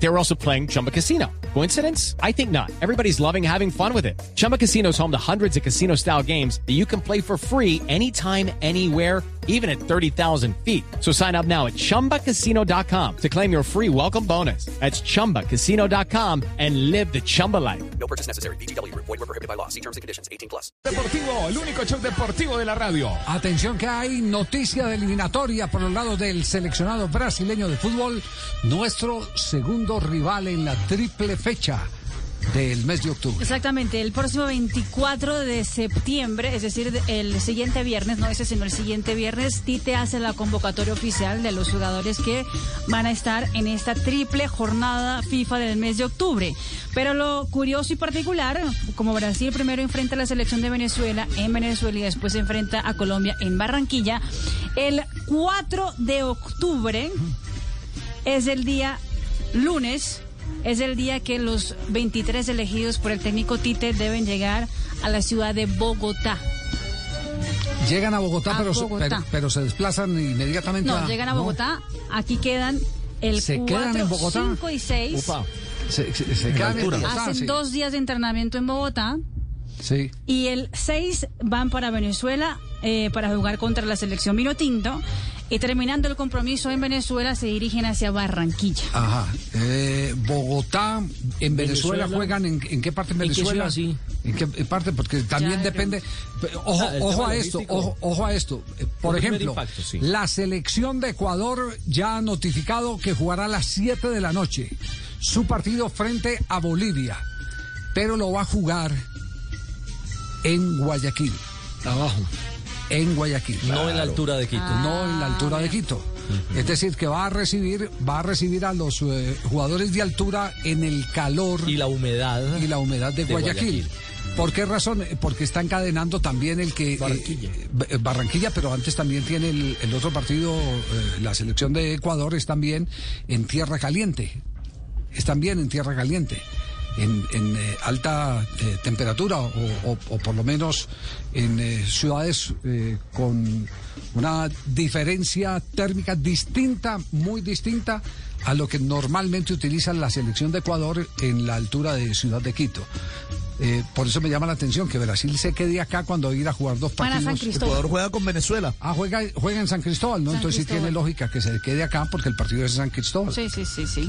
They were also playing Chumba Casino. Coincidence? I think not. Everybody's loving having fun with it. Chumba Casino is home to hundreds of casino style games that you can play for free anytime, anywhere, even at 30,000 feet. So sign up now at chumbacasino.com to claim your free welcome bonus. That's chumbacasino.com and live the Chumba life. No purchase necessary. BGW. Void were prohibited by law. See terms and conditions. 18 plus. Deportivo, el único show deportivo de la radio. Atención que hay noticia de eliminatoria por el lado del seleccionado brasileño de fútbol, nuestro segundo rival en la triple fecha del mes de octubre. Exactamente, el próximo 24 de septiembre, es decir, el siguiente viernes, no ese sino el siguiente viernes, Tite hace la convocatoria oficial de los jugadores que van a estar en esta triple jornada FIFA del mes de octubre. Pero lo curioso y particular, como Brasil primero enfrenta a la selección de Venezuela en Venezuela y después enfrenta a Colombia en Barranquilla, el 4 de octubre es el día lunes es el día que los 23 elegidos por el técnico Tite deben llegar a la ciudad de Bogotá. Llegan a Bogotá, A pero, se- Bogotá. pero, pero se desplazan inmediatamente No, a... llegan a ¿no? Bogotá. Aquí quedan el ¿Se 4, quedan en Bogotá? 5 y 6. Se, se- se quedan en Bogotá, Hacen sí. dos días de entrenamiento en Bogotá. Sí. Y el 6 van para Venezuela eh, para jugar contra la selección Minotinto. Y terminando el compromiso en Venezuela, se dirigen hacia Barranquilla. Ajá. Eh, Bogotá, en Venezuela, Venezuela. juegan en, en qué parte de ¿En qué Venezuela? ciudad, sí? ¿En qué parte? Porque también Ya, depende. Ojo, Ah, ojo tema a esto, ojo, ojo a esto. Por El ejemplo, impacto, sí. la selección de Ecuador ya ha notificado que jugará a las 7 de la noche su partido frente a Bolivia, pero lo va a jugar en Guayaquil, Abajo. En Guayaquil. No en la altura de Quito. no en la altura de Quito. Es decir, que va a recibir, va a recibir a los eh, jugadores de altura en el calor Y la humedad. y la humedad de, de Guayaquil. Guayaquil. ¿Por qué razón? Porque está encadenando también el que... eh, Barranquilla. eh, Barranquilla, pero antes también tiene el, el otro partido, eh, la selección de Ecuador es también en tierra caliente. Es también en tierra caliente. En, en, eh, alta eh, temperatura o, o- o por lo menos en eh, ciudades eh, con una diferencia térmica distinta, muy distinta a lo que normalmente utiliza la selección de Ecuador en la altura de Ciudad de Quito. Eh, por eso me llama la atención que Brasil se quede acá cuando ir a jugar dos San partidos. Cristóbal. juega con Venezuela. Ah, juega, juega en San Cristóbal, ¿no? San Entonces sí Cristóbal. tiene lógica que se quede acá porque el partido es en San Cristóbal. Sí, sí, sí, sí.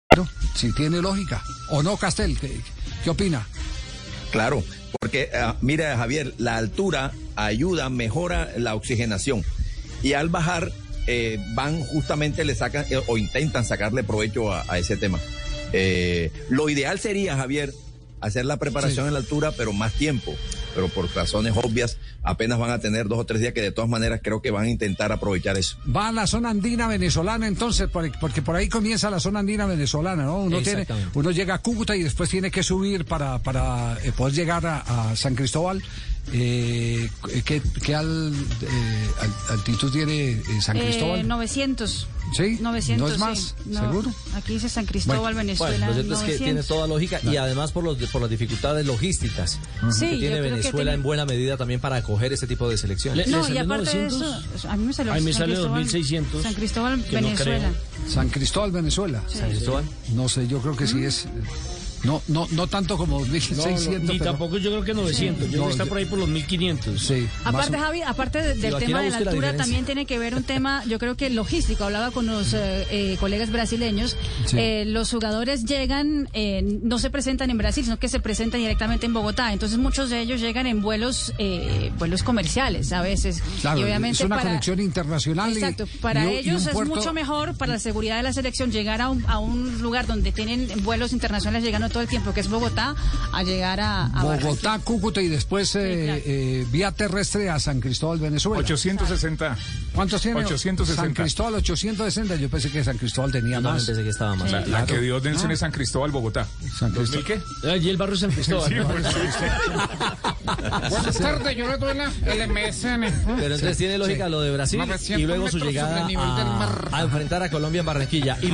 Si tiene lógica. ¿O no, Castel? ¿Qué, qué opina? Claro, porque ah, mira Javier, la altura ayuda, mejora la oxigenación y al bajar eh, van justamente le sacan eh, o intentan sacarle provecho a, a ese tema. Eh, lo ideal sería Javier hacer la preparación Sí. en la altura, pero más tiempo. Pero por razones obvias, apenas van a tener dos o tres días que de todas maneras creo que van a intentar aprovechar eso. Va a la zona andina venezolana entonces, por- porque por ahí comienza la zona andina venezolana, ¿no? Uno, tiene, uno llega a Cúcuta y después tiene que subir para, para eh, poder llegar a, a San Cristóbal. Eh, ¿Qué, qué al- eh, al- altitud tiene eh, San Eh, Cristóbal? 900. ¿Sí? 900. ¿No es más? sí. No, ¿Seguro? Aquí dice San Cristóbal, Venezuela. Bueno, lo cierto es que 900. tiene toda lógica y además por, los, por las dificultades logísticas Sí, que tiene que Venezuela tiene- en buena medida también para acoger este tipo de selecciones. No, Le- y le aparte salió de 900. eso, a mí me salió San sale Cristóbal- 2600, San Cristóbal, no Venezuela. San Cristóbal, Venezuela. San Cristóbal. No sé, yo creo que sí es. No, no, no tanto como 1600. y pero- tampoco yo creo que 900, yo creo que está por ahí por los 1500. Sí. Aparte, o- Javi, aparte de- del tema de la altura, también tiene que ver un tema, yo creo que logístico. Hablaba con los eh, eh, colegas brasileños. Sí. Eh, los jugadores llegan, eh, no se presentan en Brasil, sino que se presentan directamente en Bogotá. Entonces, muchos de ellos llegan en vuelos, eh, vuelos comerciales a veces. Claro, y obviamente es una para, conexión internacional. y- Exacto, para y un- y ellos es puerto- mucho mejor, para la seguridad de la selección, llegar a un, a un lugar donde tienen vuelos internacionales llegando todo el tiempo, que es Bogotá, a llegar a, a Bogotá, Cúcuta y después eh, eh, vía terrestre a San Cristóbal, Venezuela. 860. ¿Cuántos tiene? 860. San Cristóbal 860. Yo pensé que San Cristóbal tenía Yo más. pensé que estaba más. La, la que dio Nelson Ah. es San Cristóbal, Bogotá. San ¿2000 qué? Allí el barrio San Cristóbal. Sí, ¿no? pues, sí, sí. Buenas tardes, yo le doy la, el MSN. Pero entonces tiene lógica lo de Brasil 900 y luego su llegada a, a enfrentar a Colombia en Barranquilla. Y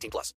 18 plus.